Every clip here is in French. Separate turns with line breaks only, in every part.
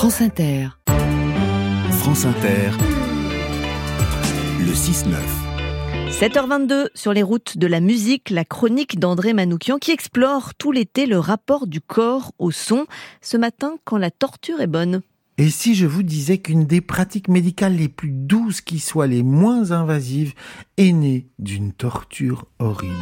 France Inter.
France Inter. Le 6-9.
7h22 sur les routes de la musique, la chronique d'André Manoukian qui explore tout l'été le rapport du corps au son, ce matin quand la torture est bonne.
Et si je vous disais qu'une des pratiques médicales les plus douces qui soient les moins invasives est née d'une torture horrible?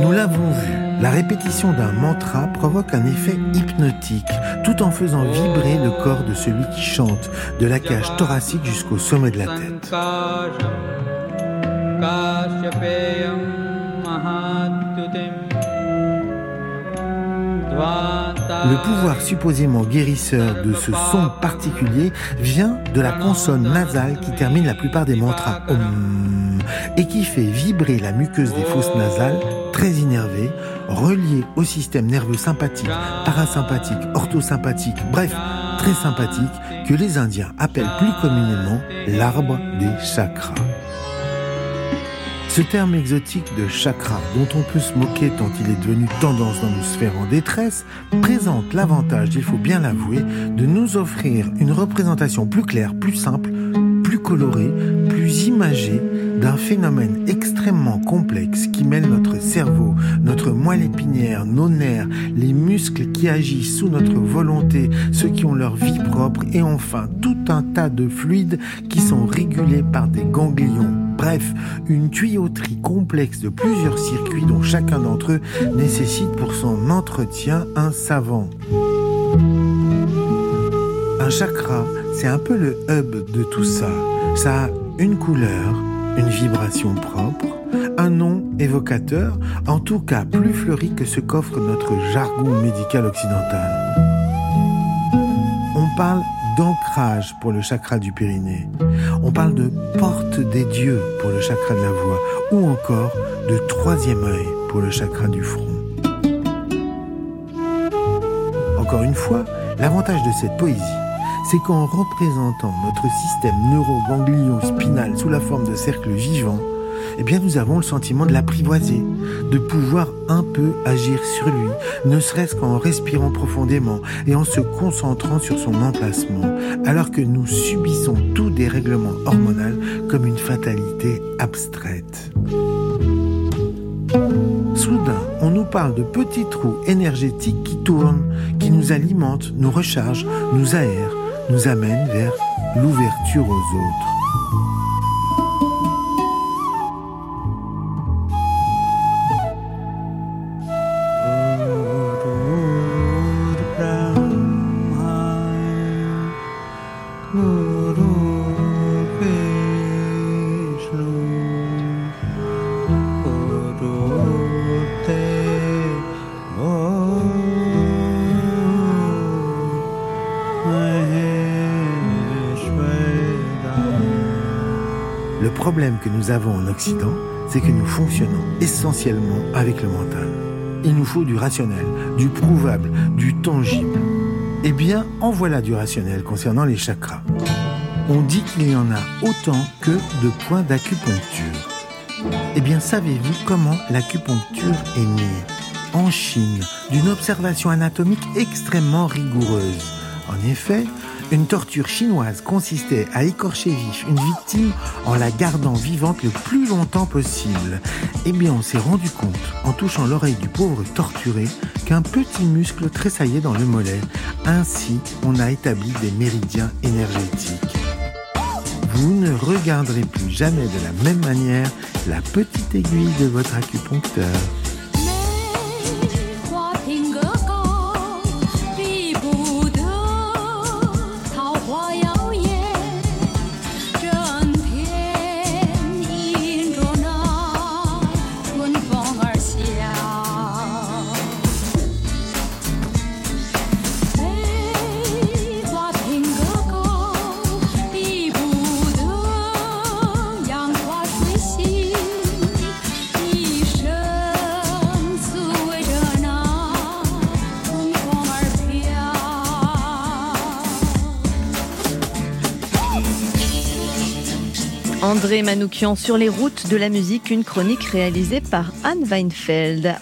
Nous l'avons vu, la répétition d'un mantra provoque un effet hypnotique, tout en faisant vibrer le corps de celui qui chante, de la cage thoracique jusqu'au sommet de la tête. Le pouvoir supposément guérisseur de ce son particulier vient de la consonne nasale qui termine la plupart des mantras Om et qui fait vibrer la muqueuse des fosses nasales très innervée, reliée au système nerveux sympathique, parasympathique, orthosympathique, bref, très sympathique, que les Indiens appellent plus communément l'arbre des chakras. Ce terme exotique de chakra, dont on peut se moquer tant il est devenu tendance dans nos sphères en détresse, présente l'avantage, il faut bien l'avouer, de nous offrir une représentation plus claire, plus simple, plus colorée, plus imagée d'un phénomène extrêmement complexe qui mêle notre cerveau, notre moelle épinière, nos nerfs, les muscles qui agissent sous notre volonté, ceux qui ont leur vie propre et enfin tout un tas de fluides qui sont régulés par des ganglions. Bref, une tuyauterie complexe de plusieurs circuits dont chacun d'entre eux nécessite pour son entretien un savant. Un chakra, c'est un peu le hub de tout ça. Ça a une couleur, une vibration propre, un nom évocateur, en tout cas plus fleuri que ce qu'offre notre jargon médical occidental. On parle d'ancrage pour le chakra du périnée. On parle de porte des dieux pour le chakra de la voix ou encore de troisième œil pour le chakra du front. Encore une fois, l'avantage de cette poésie, c'est qu'en représentant notre système neuroganglio-spinal sous la forme de cercles vivants, eh bien nous avons le sentiment de l'apprivoiser, de pouvoir un peu agir sur lui, ne serait-ce qu'en respirant profondément et en se concentrant sur son emplacement, alors que nous subissons tout dérèglement hormonal comme une fatalité abstraite. Soudain, on nous parle de petits trous énergétiques qui tournent, qui nous alimentent, nous rechargent, nous aèrent, nous amènent vers l'ouverture aux autres. Le problème que nous avons en Occident, c'est que nous fonctionnons essentiellement avec le mental. Il nous faut du rationnel, du prouvable, du tangible. Eh bien, en voilà du rationnel concernant les chakras. On dit qu'il y en a autant que de points d'acupuncture. Eh bien, savez-vous comment l'acupuncture est née? En Chine, d'une observation anatomique extrêmement rigoureuse. En effet, une torture chinoise consistait à écorcher vif une victime en la gardant vivante le plus longtemps possible. Eh bien, on s'est rendu compte, en touchant l'oreille du pauvre torturé, qu'un petit muscle tressaillait dans le mollet. Ainsi, on a établi des méridiens énergétiques. Vous ne regarderez plus jamais de la même manière la petite aiguille de votre acupuncteur.
André Manoukian sur les routes de la musique, une chronique réalisée par Anne Weinfeld.